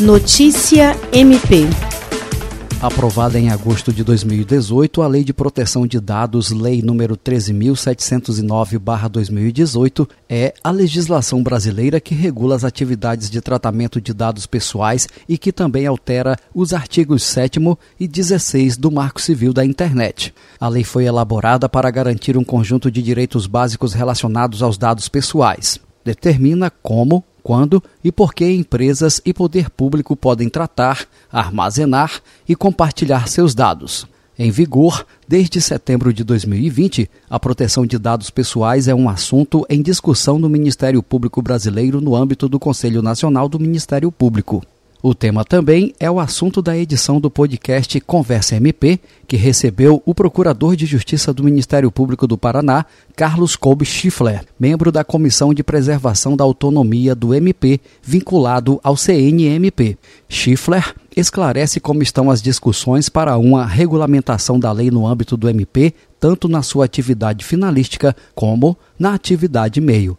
Notícia MP. Aprovada em agosto de 2018, a Lei de Proteção de Dados, Lei nº 13.709-2018, é a legislação brasileira que regula as atividades de tratamento de dados pessoais e que também altera os artigos 7 e 16 do Marco Civil da Internet. A lei foi elaborada para garantir um conjunto de direitos básicos relacionados aos dados pessoais. Determina como, quando e por que empresas e poder público podem tratar, armazenar e compartilhar seus dados. Em vigor, desde setembro de 2020, a proteção de dados pessoais é um assunto em discussão no Ministério Público Brasileiro no âmbito do Conselho Nacional do Ministério Público. O tema também é o assunto da edição do podcast Conversa MP, que recebeu o Procurador de Justiça do Ministério Público do Paraná, Carlos Kolbe Schiffler, membro da Comissão de Preservação da Autonomia do MP, vinculado ao CNMP. Schiffler esclarece como estão as discussões para uma regulamentação da lei no âmbito do MP, tanto na sua atividade finalística como na atividade meio.